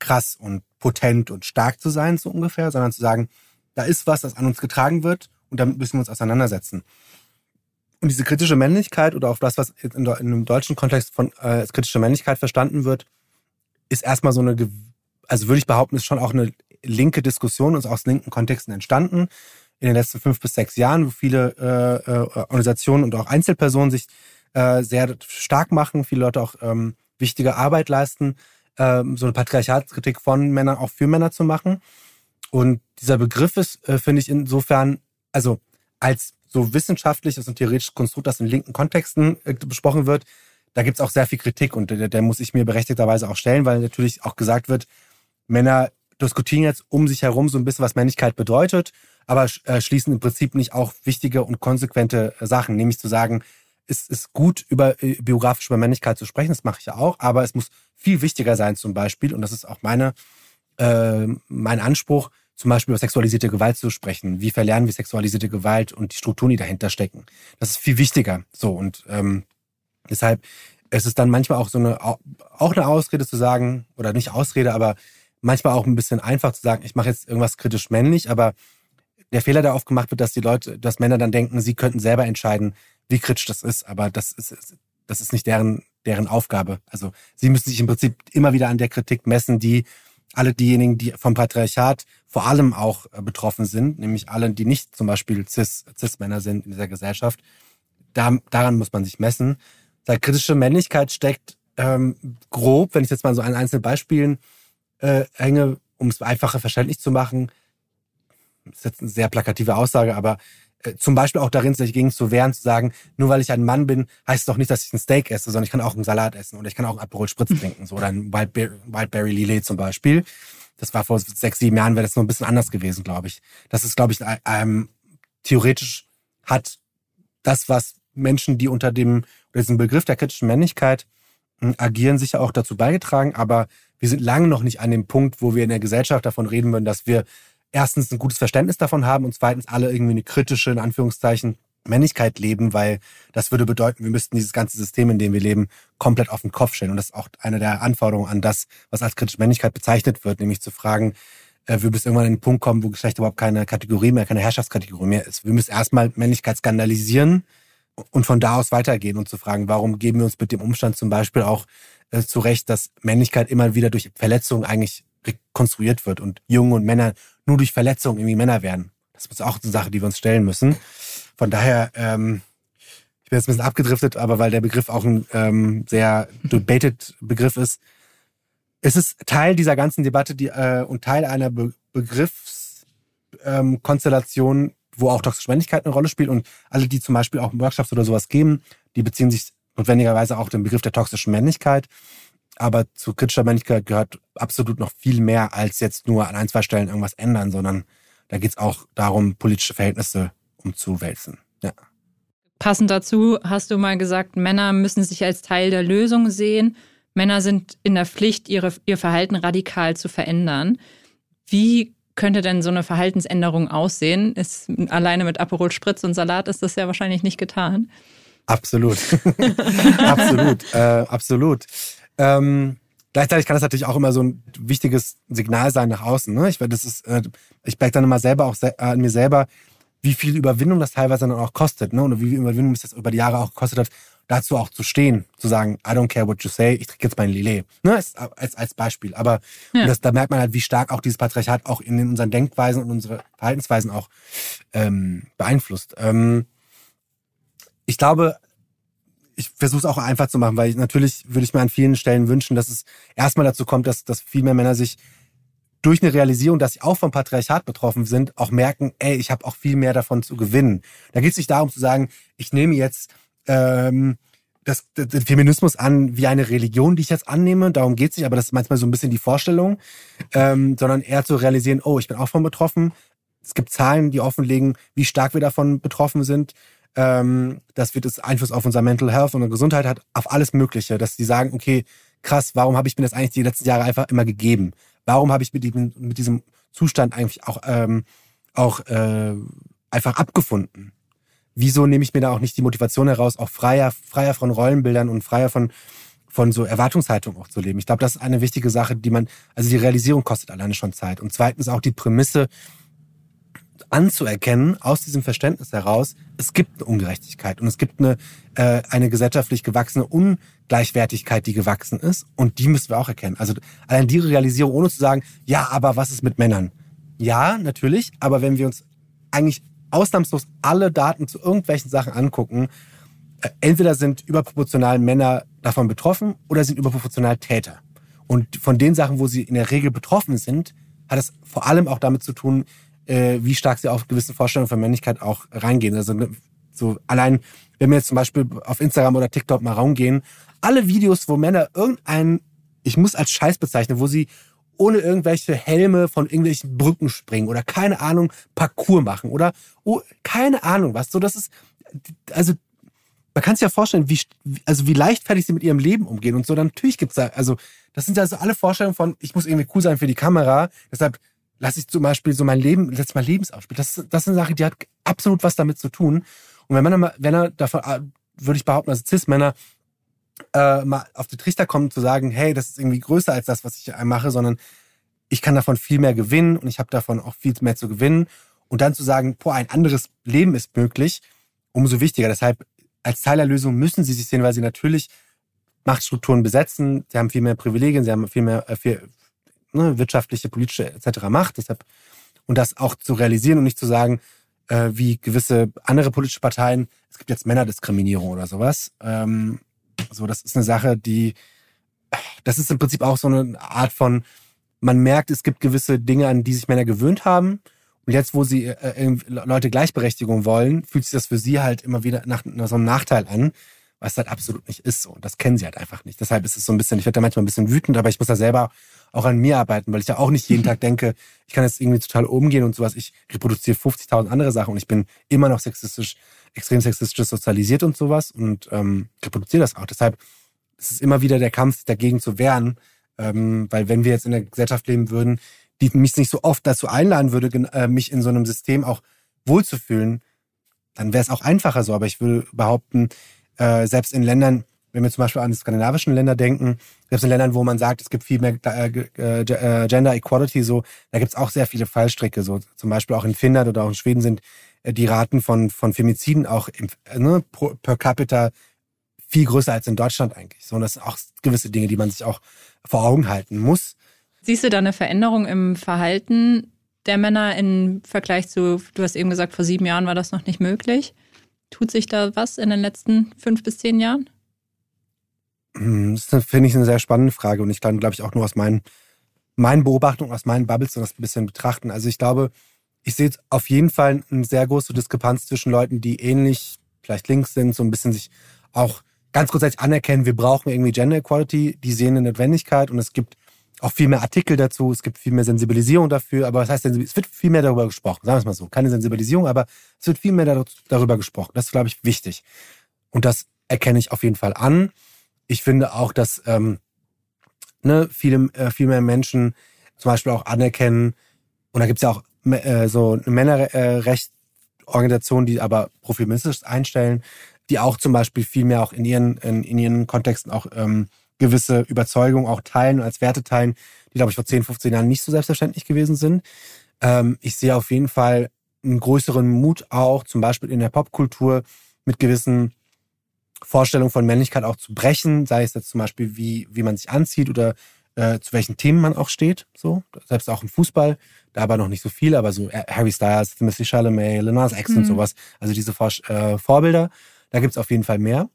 krass und potent und stark zu sein, so ungefähr, sondern zu sagen, da ist was, das an uns getragen wird und damit müssen wir uns auseinandersetzen. Und diese kritische Männlichkeit oder auch das, was in, einem deutschen Kontext von äh, als kritische Männlichkeit verstanden wird, ist erstmal so eine, also würde ich behaupten, ist schon auch eine linke Diskussion und aus linken Kontexten entstanden in den letzten fünf bis sechs Jahren, wo viele äh, äh, Organisationen und auch Einzelpersonen sich äh, sehr stark machen, viele Leute auch ähm, wichtige Arbeit leisten ähm, so eine Patriarchatskritik von Männern auch für Männer zu machen. Und dieser Begriff ist, äh, finde ich, insofern, also als so wissenschaftliches und theoretisches Konstrukt, das in linken Kontexten äh, besprochen wird, da gibt es auch sehr viel Kritik und der, der muss ich mir berechtigterweise auch stellen, weil natürlich auch gesagt wird, Männer diskutieren jetzt um sich herum so ein bisschen, was Männlichkeit bedeutet, aber äh, schließen im Prinzip nicht auch wichtige und konsequente äh, Sachen, nämlich zu sagen, es ist gut, über äh, biografisch über Männlichkeit zu sprechen, das mache ich ja auch, aber es muss viel wichtiger sein zum Beispiel, und das ist auch meine, äh, mein Anspruch, zum Beispiel über sexualisierte Gewalt zu sprechen. Wie verlernen wir sexualisierte Gewalt und die Strukturen, die dahinter stecken? Das ist viel wichtiger. So und ähm, deshalb es ist dann manchmal auch so eine auch eine Ausrede zu sagen oder nicht Ausrede, aber manchmal auch ein bisschen einfach zu sagen, ich mache jetzt irgendwas kritisch männlich, aber der Fehler, der oft gemacht wird, dass die Leute, dass Männer dann denken, sie könnten selber entscheiden, wie kritisch das ist, aber das ist, das ist nicht deren, deren Aufgabe. Also sie müssen sich im Prinzip immer wieder an der Kritik messen, die alle diejenigen, die vom Patriarchat vor allem auch äh, betroffen sind, nämlich alle, die nicht zum Beispiel Cis, Cis-Männer sind in dieser Gesellschaft, da, daran muss man sich messen. Seine kritische Männlichkeit steckt ähm, grob, wenn ich jetzt mal so an einzelnen Beispielen äh, hänge, um es einfacher verständlich zu machen, ist jetzt eine sehr plakative Aussage, aber zum Beispiel auch darin, sich gegen zu wehren, zu sagen, nur weil ich ein Mann bin, heißt es doch nicht, dass ich ein Steak esse, sondern ich kann auch einen Salat essen oder ich kann auch einen Aperol Spritz trinken, so oder ein Wildberry, Wildberry Lillet zum Beispiel. Das war vor sechs, sieben Jahren, wäre das noch ein bisschen anders gewesen, glaube ich. Das ist, glaube ich, ähm, theoretisch hat das, was Menschen, die unter dem diesem Begriff der kritischen Männlichkeit hm, agieren, sicher auch dazu beigetragen, aber wir sind lange noch nicht an dem Punkt, wo wir in der Gesellschaft davon reden würden, dass wir erstens ein gutes Verständnis davon haben und zweitens alle irgendwie eine kritische, in Anführungszeichen, Männlichkeit leben, weil das würde bedeuten, wir müssten dieses ganze System, in dem wir leben, komplett auf den Kopf stellen. Und das ist auch eine der Anforderungen an das, was als kritische Männlichkeit bezeichnet wird, nämlich zu fragen, äh, wir müssen irgendwann an den Punkt kommen, wo Geschlecht überhaupt keine Kategorie mehr, keine Herrschaftskategorie mehr ist. Wir müssen erstmal Männlichkeit skandalisieren und von da aus weitergehen und zu fragen, warum geben wir uns mit dem Umstand zum Beispiel auch äh, zurecht, dass Männlichkeit immer wieder durch Verletzungen eigentlich rekonstruiert wird und Jungen und Männer nur durch Verletzungen irgendwie Männer werden. Das ist auch eine Sache, die wir uns stellen müssen. Von daher, ähm, ich bin jetzt ein bisschen abgedriftet, aber weil der Begriff auch ein ähm, sehr debated Begriff ist, es ist Teil dieser ganzen Debatte die, äh, und Teil einer Be Begriffskonstellation, ähm, wo auch toxische Männlichkeit eine Rolle spielt. Und alle, die zum Beispiel auch Workshops oder sowas geben, die beziehen sich notwendigerweise auch den Begriff der toxischen Männlichkeit. Aber zu kritischer Männlichkeit gehört absolut noch viel mehr als jetzt nur an ein, zwei Stellen irgendwas ändern, sondern da geht es auch darum, politische Verhältnisse umzuwälzen. Ja. Passend dazu hast du mal gesagt, Männer müssen sich als Teil der Lösung sehen. Männer sind in der Pflicht, ihre, ihr Verhalten radikal zu verändern. Wie könnte denn so eine Verhaltensänderung aussehen? Ist, alleine mit Aperol Spritz und Salat ist das ja wahrscheinlich nicht getan. Absolut. absolut. Äh, absolut. Ähm, gleichzeitig kann das natürlich auch immer so ein wichtiges Signal sein nach außen. Ne? Ich, das ist, äh, ich merke dann immer selber auch se an mir selber, wie viel Überwindung das teilweise dann auch kostet. Ne? Und wie viel Überwindung es das über die Jahre auch gekostet hat, dazu auch zu stehen, zu sagen, I don't care what you say, ich trinke jetzt mein Lillet. Ne? Als, als, als Beispiel. Aber ja. das, da merkt man halt, wie stark auch dieses Patriarchat auch in unseren Denkweisen und unsere Verhaltensweisen auch ähm, beeinflusst. Ähm, ich glaube, ich versuche es auch einfach zu machen, weil ich, natürlich würde ich mir an vielen Stellen wünschen, dass es erstmal dazu kommt, dass, dass viel mehr Männer sich durch eine Realisierung, dass sie auch vom Patriarchat betroffen sind, auch merken, ey, ich habe auch viel mehr davon zu gewinnen. Da geht es nicht darum zu sagen, ich nehme jetzt ähm, das, den Feminismus an wie eine Religion, die ich jetzt annehme. Darum geht es nicht, aber das ist manchmal so ein bisschen die Vorstellung, ähm, sondern eher zu realisieren, oh, ich bin auch von betroffen. Es gibt Zahlen, die offenlegen, wie stark wir davon betroffen sind. Ähm, das wird es Einfluss auf unser Mental Health und unsere Gesundheit hat, auf alles Mögliche, dass sie sagen, okay, krass, warum habe ich mir das eigentlich die letzten Jahre einfach immer gegeben? Warum habe ich mit diesem, mit diesem Zustand eigentlich auch, ähm, auch äh, einfach abgefunden? Wieso nehme ich mir da auch nicht die Motivation heraus, auch freier, freier von Rollenbildern und freier von, von so Erwartungshaltung auch zu leben? Ich glaube, das ist eine wichtige Sache, die man, also die Realisierung kostet alleine schon Zeit. Und zweitens auch die Prämisse, anzuerkennen, aus diesem Verständnis heraus, es gibt eine Ungerechtigkeit und es gibt eine, äh, eine gesellschaftlich gewachsene Ungleichwertigkeit, die gewachsen ist und die müssen wir auch erkennen. Also allein die Realisierung, ohne zu sagen, ja, aber was ist mit Männern? Ja, natürlich, aber wenn wir uns eigentlich ausnahmslos alle Daten zu irgendwelchen Sachen angucken, äh, entweder sind überproportional Männer davon betroffen oder sind überproportional Täter. Und von den Sachen, wo sie in der Regel betroffen sind, hat es vor allem auch damit zu tun, äh, wie stark sie auf gewisse Vorstellungen von Männlichkeit auch reingehen. Also ne, so allein, wenn wir jetzt zum Beispiel auf Instagram oder TikTok mal raumgehen, alle Videos, wo Männer irgendeinen, ich muss als Scheiß bezeichnen, wo sie ohne irgendwelche Helme von irgendwelchen Brücken springen oder keine Ahnung Parcours machen oder oh, keine Ahnung was. So, das ist also man kann sich ja vorstellen, wie also wie leichtfertig sie mit ihrem Leben umgehen und so. Dann natürlich gibt's da also das sind ja so alle Vorstellungen von ich muss irgendwie cool sein für die Kamera. Deshalb lasse ich zum Beispiel so mein Leben, letztes Mal Lebensausspiel. Das, das ist eine Sache, die hat absolut was damit zu tun. Und wenn Männer, wenn er davon, äh, würde ich behaupten, also Cis-Männer äh, mal auf die Trichter kommen, zu sagen, hey, das ist irgendwie größer als das, was ich mache, sondern ich kann davon viel mehr gewinnen und ich habe davon auch viel mehr zu gewinnen. Und dann zu sagen, boah, ein anderes Leben ist möglich, umso wichtiger. Deshalb als Teil der Lösung müssen sie sich sehen, weil sie natürlich Machtstrukturen besetzen, sie haben viel mehr Privilegien, sie haben viel mehr, äh, viel, ne, wirtschaftliche, politische etc. Macht. Deshalb, und das auch zu realisieren und nicht zu sagen, äh, wie gewisse andere politische Parteien, es gibt jetzt Männerdiskriminierung oder sowas. Ähm, so, das ist eine Sache, die, das ist im Prinzip auch so eine Art von, man merkt, es gibt gewisse Dinge, an die sich Männer gewöhnt haben. Und jetzt, wo sie äh, Leute Gleichberechtigung wollen, fühlt sich das für sie halt immer wieder nach, nach so einem Nachteil an was halt absolut nicht ist. Und das kennen sie halt einfach nicht. Deshalb ist es so ein bisschen, ich werde da manchmal ein bisschen wütend, aber ich muss da selber auch an mir arbeiten, weil ich ja auch nicht jeden Tag denke, ich kann jetzt irgendwie total umgehen und sowas. Ich reproduziere 50.000 andere Sachen und ich bin immer noch sexistisch, extrem sexistisch sozialisiert und sowas und ähm, reproduziere das auch. Deshalb ist es immer wieder der Kampf, dagegen zu wehren, ähm, weil wenn wir jetzt in einer Gesellschaft leben würden, die mich nicht so oft dazu einladen würde, äh, mich in so einem System auch wohlzufühlen, dann wäre es auch einfacher so. Aber ich würde behaupten, äh, selbst in Ländern, wenn wir zum Beispiel an die skandinavischen Länder denken, selbst in Ländern, wo man sagt, es gibt viel mehr äh, äh, äh Gender Equality, so, da gibt es auch sehr viele Fallstricke. So zum Beispiel auch in Finnland oder auch in Schweden sind die Raten von, von Femiziden auch im, ne, per capita viel größer als in Deutschland eigentlich. So, und das sind auch gewisse Dinge, die man sich auch vor Augen halten muss. Siehst du da eine Veränderung im Verhalten der Männer im Vergleich zu, du hast eben gesagt, vor sieben Jahren war das noch nicht möglich? Tut sich da was in den letzten fünf bis zehn Jahren? Hm, das finde ich eine sehr spannende Frage und ich kann, glaube ich, auch nur aus meinen, meinen Beobachtungen, aus meinen Bubbles das ein bisschen betrachten. Also ich glaube, ich sehe auf jeden Fall eine sehr große Diskrepanz zwischen Leuten, die ähnlich, vielleicht links sind, so ein bisschen sich auch ganz grundsätzlich anerkennen, wir brauchen irgendwie Gender Equality, die sehen eine Notwendigkeit und es gibt auch viel mehr Artikel dazu, es gibt viel mehr Sensibilisierung dafür, aber was heißt es wird viel mehr darüber gesprochen, sagen wir es mal so. Keine Sensibilisierung, aber es wird viel mehr darüber gesprochen. Das ist, glaube ich, wichtig. Und das erkenne ich auf jeden Fall an. Ich finde auch, dass ähm, ne, viele, äh, viel mehr Menschen zum Beispiel auch anerkennen, und da gibt es ja auch äh, so eine Männerrechtsorganisation, die aber profilministisch einstellen, die auch zum Beispiel viel mehr auch in ihren, in, in ihren Kontexten auch ähm, gewisse Überzeugungen auch teilen und als Werte teilen, die, glaube ich, vor 10, 15 Jahren nicht so selbstverständlich gewesen sind. Ähm, ich sehe auf jeden Fall einen größeren Mut auch, zum Beispiel in der Popkultur mit gewissen Vorstellungen von Männlichkeit auch zu brechen, sei es jetzt zum Beispiel, wie, wie man sich anzieht oder äh, zu welchen Themen man auch steht. So, selbst auch im Fußball, da aber noch nicht so viel, aber so Harry Styles, Timothy Chalamet, Lenas X mhm. und sowas, also diese Vor äh, Vorbilder, da gibt's auf jeden Fall mehr.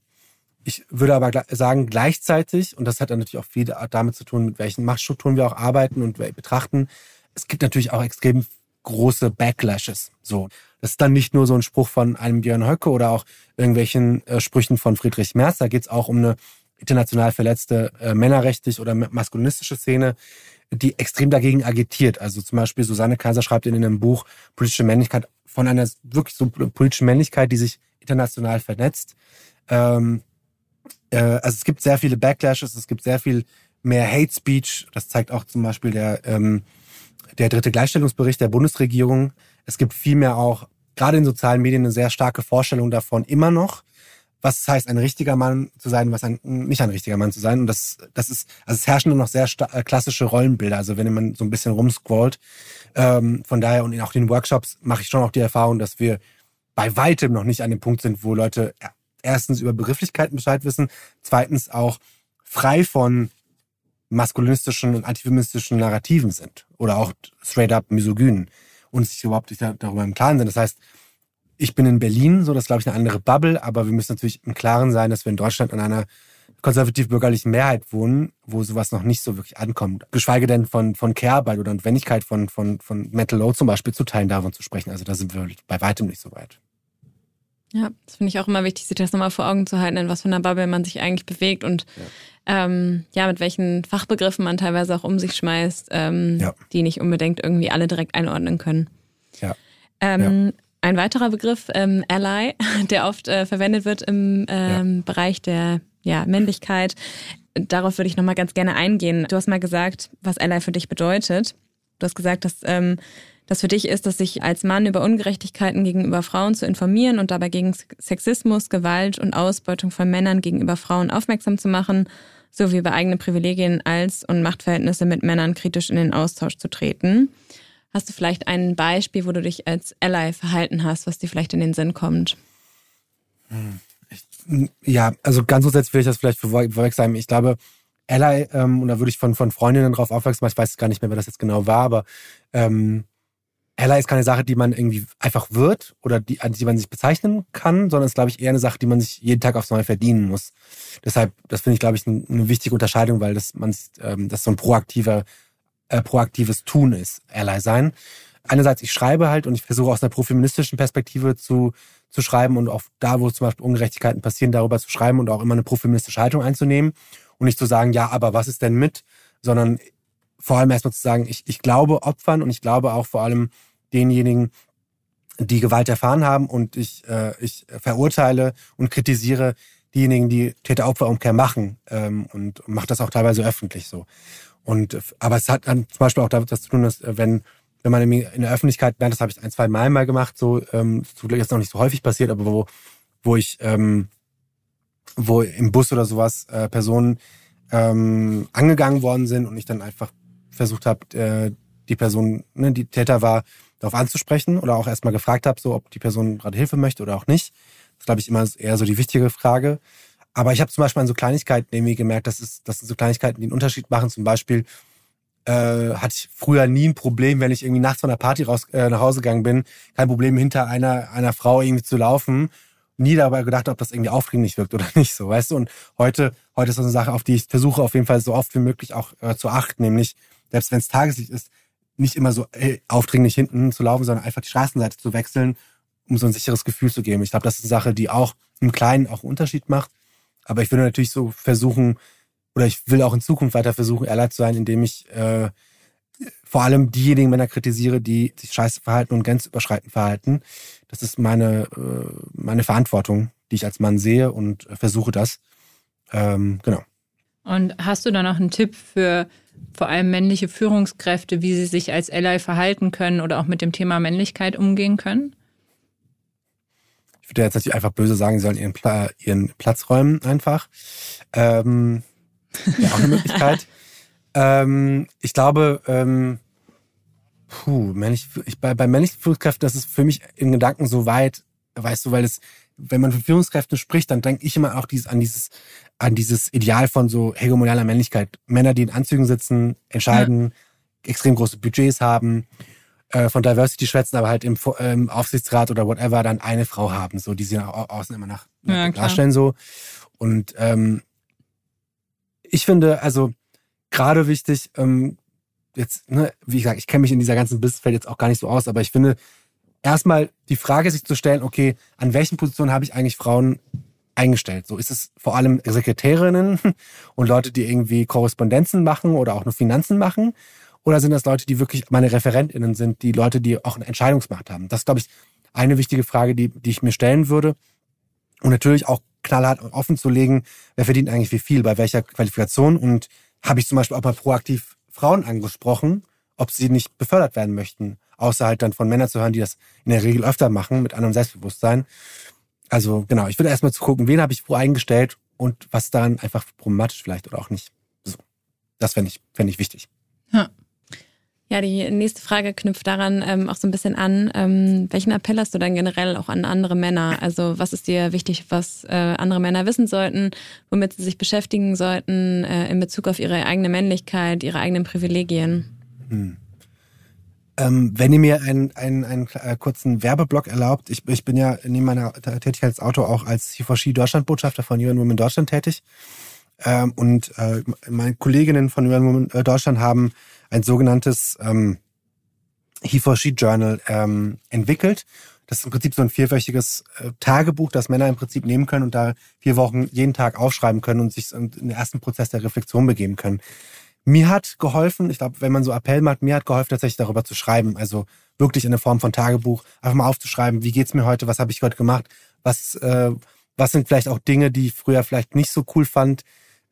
Ich würde aber sagen, gleichzeitig, und das hat dann natürlich auch viel damit zu tun, mit welchen Machtstrukturen wir auch arbeiten und betrachten, es gibt natürlich auch extrem große Backlashes. So, das ist dann nicht nur so ein Spruch von einem Björn Höcke oder auch irgendwelchen äh, Sprüchen von Friedrich Merz. Da geht es auch um eine international verletzte äh, männerrechtlich oder maskulinistische Szene, die extrem dagegen agitiert. Also zum Beispiel Susanne Kaiser schreibt in einem Buch Politische Männlichkeit von einer wirklich so politischen Männlichkeit, die sich international vernetzt. Ähm, äh, also es gibt sehr viele Backlashes, es gibt sehr viel mehr Hate Speech. Das zeigt auch zum Beispiel der, ähm, der dritte Gleichstellungsbericht der Bundesregierung. Es gibt vielmehr auch, gerade in sozialen Medien, eine sehr starke Vorstellung davon, immer noch, was es heißt, ein richtiger Mann zu sein, was ein, nicht ein richtiger Mann zu sein. Und das, das ist, also es herrschen nur noch sehr äh, klassische Rollenbilder. Also wenn man so ein bisschen rumscrollt. Ähm, von daher und auch in den Workshops mache ich schon auch die Erfahrung, dass wir bei weitem noch nicht an dem Punkt sind, wo Leute erstens über Begrifflichkeiten Bescheid wissen, zweitens auch frei von maskulinistischen und antifeministischen Narrativen sind oder auch straight up misogynen und sich überhaupt nicht darüber im Klaren sind. Das heißt, ich bin in Berlin, so das ist, glaube ich eine andere Bubble, aber wir müssen natürlich im Klaren sein, dass wir in Deutschland an einer konservativ-bürgerlichen Mehrheit wohnen, wo sowas noch nicht so wirklich ankommt. Geschweige denn von, von Care-Arbeit oder Notwendigkeit von, von, von Mental Load zum Beispiel zu teilen, davon zu sprechen. Also da sind wir bei weitem nicht so weit. Ja, das finde ich auch immer wichtig, sich das nochmal vor Augen zu halten, in was für einer Bubble man sich eigentlich bewegt und ja, ähm, ja mit welchen Fachbegriffen man teilweise auch um sich schmeißt, ähm, ja. die nicht unbedingt irgendwie alle direkt einordnen können. Ja. Ähm, ja. Ein weiterer Begriff, ähm, Ally, der oft äh, verwendet wird im ähm, Bereich der ja, Männlichkeit. Darauf würde ich nochmal ganz gerne eingehen. Du hast mal gesagt, was Ally für dich bedeutet. Du hast gesagt, dass ähm, das für dich ist, dass sich als Mann über Ungerechtigkeiten gegenüber Frauen zu informieren und dabei gegen Sexismus, Gewalt und Ausbeutung von Männern gegenüber Frauen aufmerksam zu machen, sowie über eigene Privilegien als und Machtverhältnisse mit Männern kritisch in den Austausch zu treten. Hast du vielleicht ein Beispiel, wo du dich als Ally verhalten hast, was dir vielleicht in den Sinn kommt? Ja, also ganz grundsätzlich will ich das vielleicht vorweg sagen. Ich glaube, Ally, ähm, und da würde ich von, von Freundinnen darauf aufmerksam machen, ich weiß gar nicht mehr, wer das jetzt genau war, aber ähm, Ally ist keine Sache, die man irgendwie einfach wird oder die, an die man sich bezeichnen kann, sondern ist, glaube ich, eher eine Sache, die man sich jeden Tag aufs Neue verdienen muss. Deshalb, das finde ich, glaube ich, eine wichtige Unterscheidung, weil das, man, ähm, das so ein proaktiver, äh, proaktives Tun ist, Ally sein. Einerseits, ich schreibe halt und ich versuche aus einer profeministischen Perspektive zu, zu schreiben und auch da, wo zum Beispiel Ungerechtigkeiten passieren, darüber zu schreiben und auch immer eine profeministische Haltung einzunehmen und nicht zu sagen, ja, aber was ist denn mit, sondern vor allem erstmal zu sagen, ich, ich glaube Opfern und ich glaube auch vor allem denjenigen, die Gewalt erfahren haben und ich, äh, ich verurteile und kritisiere diejenigen, die Täter-Opfer-Umkehr machen ähm, und macht das auch teilweise öffentlich so. Und aber es hat dann zum Beispiel auch damit zu tun, dass äh, wenn wenn man in der Öffentlichkeit, das habe ich ein, zwei Mal mal gemacht, so ähm, jetzt noch nicht so häufig passiert, aber wo wo ich ähm, wo im Bus oder sowas äh, Personen ähm, angegangen worden sind und ich dann einfach versucht habe, äh, die Person, ne, die Täter war, darauf anzusprechen oder auch erstmal gefragt habe, so ob die Person gerade Hilfe möchte oder auch nicht. Das ist, glaube ich, immer eher so die wichtige Frage. Aber ich habe zum Beispiel an so Kleinigkeiten irgendwie gemerkt, dass es, das sind so Kleinigkeiten, die einen Unterschied machen. Zum Beispiel äh, hatte ich früher nie ein Problem, wenn ich irgendwie nachts von der Party raus, äh, nach Hause gegangen bin, kein Problem hinter einer, einer Frau irgendwie zu laufen. Nie dabei gedacht, ob das irgendwie aufdringlich wirkt oder nicht so, weißt du? Und heute, heute ist das eine Sache, auf die ich versuche auf jeden Fall so oft wie möglich auch äh, zu achten, nämlich selbst wenn es Tageslicht ist, nicht immer so ey, aufdringlich hinten zu laufen, sondern einfach die Straßenseite zu wechseln, um so ein sicheres Gefühl zu geben. Ich glaube, das ist eine Sache, die auch im Kleinen auch einen Unterschied macht. Aber ich würde natürlich so versuchen, oder ich will auch in Zukunft weiter versuchen, ehrlich zu sein, indem ich äh, vor allem diejenigen Männer kritisiere, die sich scheiße verhalten und grenzüberschreitend verhalten. Das ist meine, äh, meine Verantwortung, die ich als Mann sehe und versuche das. Ähm, genau. Und hast du da noch einen Tipp für vor allem männliche Führungskräfte, wie sie sich als Ally verhalten können oder auch mit dem Thema Männlichkeit umgehen können? Ich würde jetzt natürlich einfach böse sagen, sie sollen ihren, Pla ihren Platz räumen einfach. Ähm, ja, auch eine Möglichkeit. ähm, ich glaube, ähm, puh, männlich, ich, bei, bei männlichen Führungskräften, das ist für mich in Gedanken so weit, weißt du, weil es, wenn man von Führungskräften spricht, dann denke ich immer auch dieses, an dieses, an dieses Ideal von so hegemonialer Männlichkeit. Männer, die in Anzügen sitzen, entscheiden, ja. extrem große Budgets haben, äh, von Diversity schwätzen, aber halt im, ähm, Aufsichtsrat oder whatever dann eine Frau haben, so die sie nach außen immer nach, ja, darstellen so. Und ähm, ich finde, also gerade wichtig, ähm, jetzt, ne, wie gesagt, ich kenne mich in dieser ganzen Businessfeld jetzt auch gar nicht so aus, aber ich finde, erstmal die Frage sich zu stellen, okay, an welchen Positionen habe ich eigentlich Frauen eingestellt? So ist es vor allem Sekretärinnen und Leute, die irgendwie Korrespondenzen machen oder auch nur Finanzen machen? Oder sind das Leute, die wirklich meine ReferentInnen sind, die Leute, die auch eine Entscheidungsmacht haben? Das ist, glaube ich, eine wichtige Frage, die, die ich mir stellen würde. Und natürlich auch knallhart offen zu legen, wer verdient eigentlich wie viel, bei welcher Qualifikation. Und habe ich zum Beispiel auch mal proaktiv Frauen angesprochen, ob sie nicht befördert werden möchten. Außer halt dann von Männern zu hören, die das in der Regel öfter machen, mit anderem Selbstbewusstsein. Also genau, ich würde erstmal zu gucken, wen habe ich wo eingestellt und was daran einfach problematisch vielleicht oder auch nicht. So. Das fände ich, fänd ich wichtig. Ja. Ja, die nächste Frage knüpft daran ähm, auch so ein bisschen an. Ähm, welchen Appell hast du dann generell auch an andere Männer? Also was ist dir wichtig, was äh, andere Männer wissen sollten, womit sie sich beschäftigen sollten äh, in Bezug auf ihre eigene Männlichkeit, ihre eigenen Privilegien? Hm. Ähm, wenn ihr mir einen, einen, einen äh, kurzen Werbeblock erlaubt, ich, ich bin ja neben meiner Tätigkeit als Autor auch als Hifoshi Deutschland-Botschafter von UN Women Deutschland tätig. Ähm, und äh, meine Kolleginnen von UN Women äh, Deutschland haben ein sogenanntes ähm, He4She Journal ähm, entwickelt. Das ist im Prinzip so ein vierwöchiges äh, Tagebuch, das Männer im Prinzip nehmen können und da vier Wochen jeden Tag aufschreiben können und sich in den ersten Prozess der Reflexion begeben können. Mir hat geholfen, ich glaube, wenn man so Appell macht, mir hat geholfen, tatsächlich darüber zu schreiben. Also wirklich in der Form von Tagebuch, einfach mal aufzuschreiben, wie geht's mir heute, was habe ich heute gemacht, was, äh, was sind vielleicht auch Dinge, die ich früher vielleicht nicht so cool fand,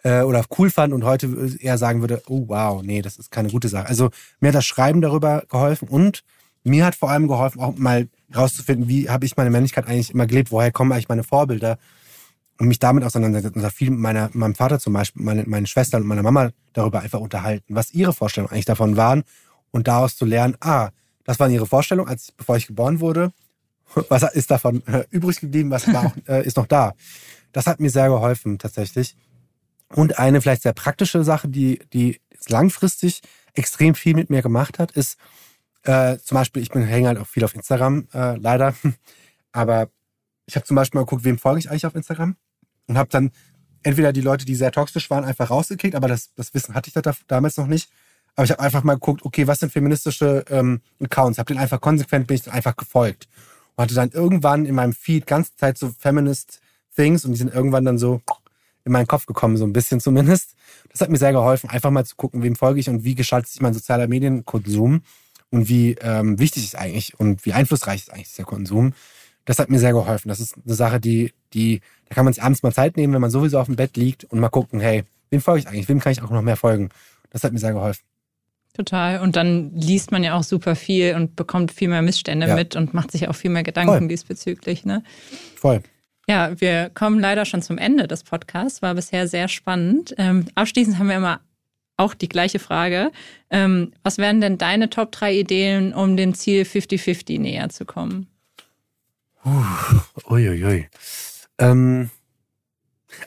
äh, oder cool fand und heute eher sagen würde, oh wow, nee, das ist keine gute Sache. Also mir hat das Schreiben darüber geholfen und mir hat vor allem geholfen, auch mal rauszufinden, wie habe ich meine Männlichkeit eigentlich immer gelebt, woher kommen eigentlich meine Vorbilder und mich damit auseinandersetzen und viel mit meiner, meinem Vater zum Beispiel, meine, meinen Schwestern und meiner Mama darüber einfach unterhalten, was ihre Vorstellungen eigentlich davon waren und daraus zu lernen, ah, das waren ihre Vorstellungen, als bevor ich geboren wurde. Was ist davon äh, übrig geblieben? Was war auch, äh, ist noch da? Das hat mir sehr geholfen tatsächlich. Und eine vielleicht sehr praktische Sache, die, die langfristig extrem viel mit mir gemacht hat, ist äh, zum Beispiel, ich bin hänge halt auch viel auf Instagram, äh, leider. Aber ich habe zum Beispiel mal geguckt, wem folge ich eigentlich auf Instagram und habe dann entweder die Leute, die sehr toxisch waren, einfach rausgekickt, aber das, das Wissen hatte ich da damals noch nicht. Aber ich habe einfach mal geguckt, okay, was sind feministische ähm, Accounts? Habe den einfach konsequent, bin ich dann einfach gefolgt. Und hatte dann irgendwann in meinem Feed ganze Zeit so Feminist Things und die sind irgendwann dann so in meinen Kopf gekommen, so ein bisschen zumindest. Das hat mir sehr geholfen, einfach mal zu gucken, wem folge ich und wie gestaltet sich mein sozialer Medienkonsum und wie ähm, wichtig ist eigentlich und wie einflussreich ist eigentlich der Konsum. Das hat mir sehr geholfen. Das ist eine Sache, die, die, da kann man sich abends mal Zeit nehmen, wenn man sowieso auf dem Bett liegt und mal gucken, hey, wem folge ich eigentlich? Wem kann ich auch noch mehr folgen? Das hat mir sehr geholfen. Total. Und dann liest man ja auch super viel und bekommt viel mehr Missstände ja. mit und macht sich auch viel mehr Gedanken Voll. diesbezüglich. Ne? Voll. Ja, wir kommen leider schon zum Ende des Podcasts. War bisher sehr spannend. Ähm, abschließend haben wir immer auch die gleiche Frage. Ähm, was wären denn deine Top 3 Ideen, um dem Ziel 50-50 näher zu kommen? Uiuiui. Ui. Ähm,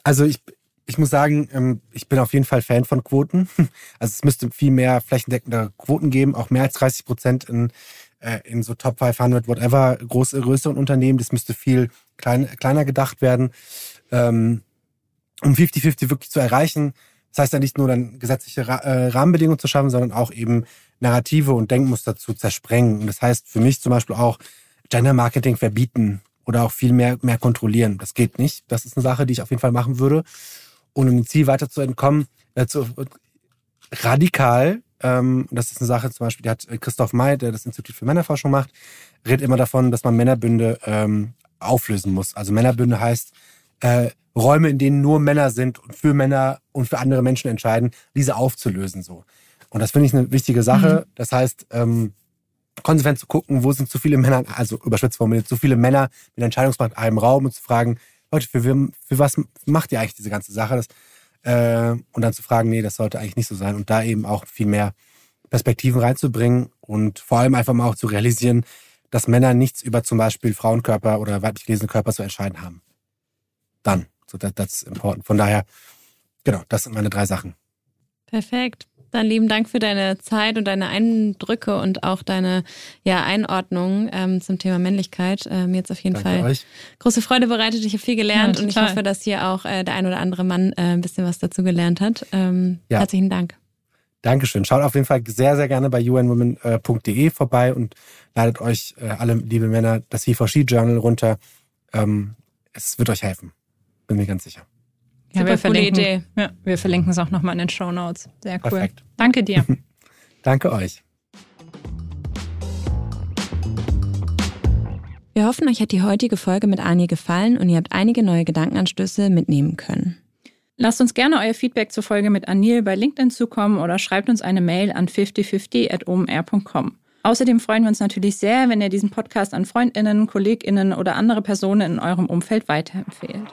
also ich, ich muss sagen, ähm, ich bin auf jeden Fall Fan von Quoten. Also es müsste viel mehr flächendeckende Quoten geben, auch mehr als 30 Prozent in, äh, in so Top 500, whatever, große, größeren Unternehmen. Das müsste viel klein, kleiner gedacht werden. Ähm, um 50-50 wirklich zu erreichen, das heißt ja nicht nur dann gesetzliche äh, Rahmenbedingungen zu schaffen, sondern auch eben Narrative und Denkmuster zu zersprengen. Und das heißt für mich zum Beispiel auch Gender Marketing verbieten oder auch viel mehr, mehr kontrollieren. Das geht nicht. Das ist eine Sache, die ich auf jeden Fall machen würde. Und um dem Ziel weiter zu entkommen, äh, zu, radikal, ähm, das ist eine Sache zum Beispiel, die hat Christoph May, der das Institut für Männerforschung macht, redet immer davon, dass man Männerbünde ähm, auflösen muss. Also Männerbünde heißt äh, Räume, in denen nur Männer sind und für Männer und für andere Menschen entscheiden, diese aufzulösen so. Und das finde ich eine wichtige Sache. Mhm. Das heißt, ähm, konsequent zu gucken, wo sind zu viele Männer, also überspitzt formuliert, zu viele Männer mit Entscheidungsmacht in einem Raum und zu fragen, Leute, für, für was macht ihr eigentlich diese ganze Sache? Das, äh, und dann zu fragen, nee, das sollte eigentlich nicht so sein. Und da eben auch viel mehr Perspektiven reinzubringen und vor allem einfach mal auch zu realisieren, dass Männer nichts über zum Beispiel Frauenkörper oder weiblich gelesene Körper zu entscheiden haben. Dann. So, that, that's important. Von daher, genau, das sind meine drei Sachen. Perfekt. Dann lieben Dank für deine Zeit und deine Eindrücke und auch deine ja, Einordnung ähm, zum Thema Männlichkeit. Äh, mir jetzt auf jeden Danke Fall euch. große Freude bereitet. Ich habe viel gelernt ja, und ich hoffe, dass hier auch äh, der ein oder andere Mann äh, ein bisschen was dazu gelernt hat. Ähm, ja. Herzlichen Dank. Dankeschön. Schaut auf jeden Fall sehr, sehr gerne bei unwomen.de vorbei und ladet euch äh, alle, liebe Männer, das He4She Journal runter. Ähm, es wird euch helfen. Bin mir ganz sicher. Ja, Super wir verlinken, Idee. Ja, wir verlinken es auch nochmal in den Show Notes. Sehr cool. Perfekt. Danke dir. Danke euch. Wir hoffen, euch hat die heutige Folge mit Anje gefallen und ihr habt einige neue Gedankenanstöße mitnehmen können. Lasst uns gerne euer Feedback zur Folge mit Anil bei LinkedIn zukommen oder schreibt uns eine Mail an 5050.omr.com. Außerdem freuen wir uns natürlich sehr, wenn ihr diesen Podcast an Freundinnen, Kolleginnen oder andere Personen in eurem Umfeld weiterempfehlt.